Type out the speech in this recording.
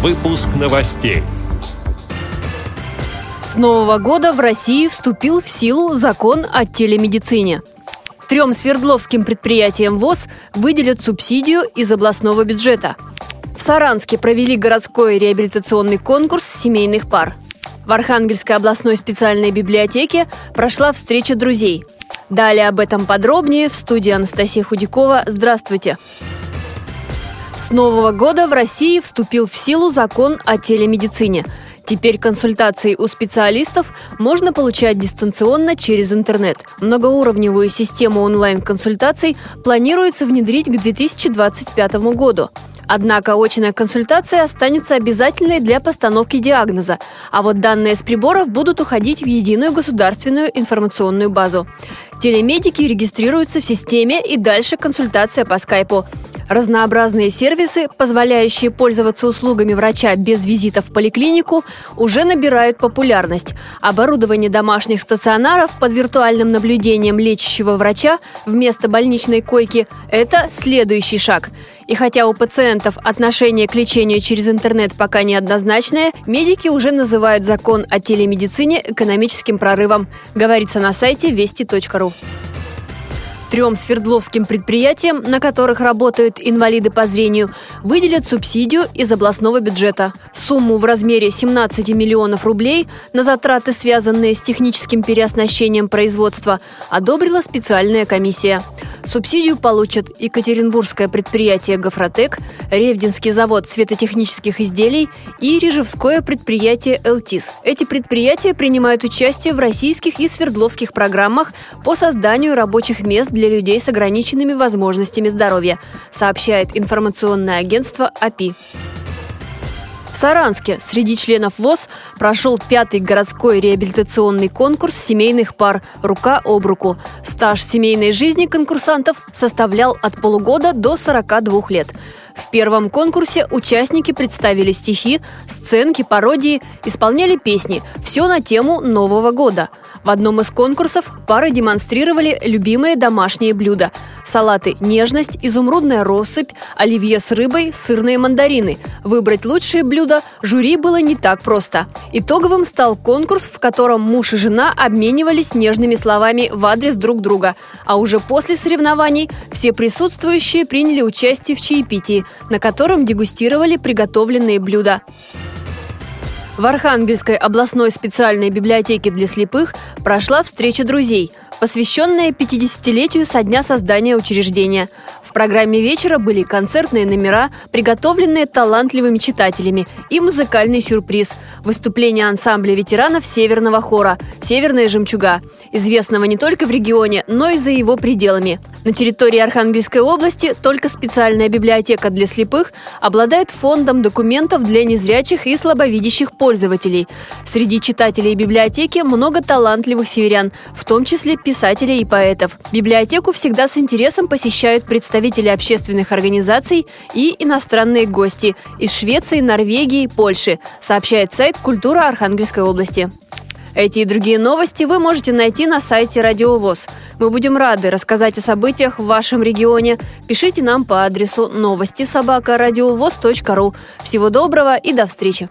Выпуск новостей. С нового года в России вступил в силу закон о телемедицине. Трем свердловским предприятиям ВОЗ выделят субсидию из областного бюджета. В Саранске провели городской реабилитационный конкурс семейных пар. В Архангельской областной специальной библиотеке прошла встреча друзей. Далее об этом подробнее в студии Анастасия Худякова. Здравствуйте! С нового года в России вступил в силу закон о телемедицине. Теперь консультации у специалистов можно получать дистанционно через интернет. Многоуровневую систему онлайн-консультаций планируется внедрить к 2025 году. Однако очная консультация останется обязательной для постановки диагноза, а вот данные с приборов будут уходить в единую государственную информационную базу. Телемедики регистрируются в системе и дальше консультация по скайпу. Разнообразные сервисы, позволяющие пользоваться услугами врача без визита в поликлинику, уже набирают популярность. Оборудование домашних стационаров под виртуальным наблюдением лечащего врача вместо больничной койки – это следующий шаг. И хотя у пациентов отношение к лечению через интернет пока неоднозначное, медики уже называют закон о телемедицине экономическим прорывом, говорится на сайте вести.ру. Трем свердловским предприятиям, на которых работают инвалиды по зрению, выделят субсидию из областного бюджета. Сумму в размере 17 миллионов рублей на затраты, связанные с техническим переоснащением производства, одобрила специальная комиссия. Субсидию получат Екатеринбургское предприятие «Гофротек», Ревдинский завод светотехнических изделий и Рижевское предприятие «Элтис». Эти предприятия принимают участие в российских и свердловских программах по созданию рабочих мест для людей с ограниченными возможностями здоровья, сообщает информационное агентство АПИ. В Саранске среди членов ВОЗ прошел пятый городской реабилитационный конкурс семейных пар «Рука об руку». Стаж семейной жизни конкурсантов составлял от полугода до 42 лет. В первом конкурсе участники представили стихи, сценки, пародии, исполняли песни. Все на тему Нового года – в одном из конкурсов пары демонстрировали любимые домашние блюда. Салаты «Нежность», «Изумрудная россыпь», оливье с рыбой, сырные мандарины. Выбрать лучшие блюда жюри было не так просто. Итоговым стал конкурс, в котором муж и жена обменивались нежными словами в адрес друг друга. А уже после соревнований все присутствующие приняли участие в чаепитии, на котором дегустировали приготовленные блюда. В Архангельской областной специальной библиотеке для слепых прошла встреча друзей, посвященная 50-летию со дня создания учреждения. В программе вечера были концертные номера, приготовленные талантливыми читателями, и музыкальный сюрприз – выступление ансамбля ветеранов Северного хора «Северная жемчуга», известного не только в регионе, но и за его пределами. На территории Архангельской области только специальная библиотека для слепых обладает фондом документов для незрячих и слабовидящих пользователей. Среди читателей библиотеки много талантливых северян, в том числе писателей и поэтов. Библиотеку всегда с интересом посещают представители общественных организаций и иностранные гости из Швеции, Норвегии, Польши, сообщает сайт «Культура Архангельской области». Эти и другие новости вы можете найти на сайте Радио ВОЗ. Мы будем рады рассказать о событиях в вашем регионе. Пишите нам по адресу новости собака ру. Всего доброго и до встречи!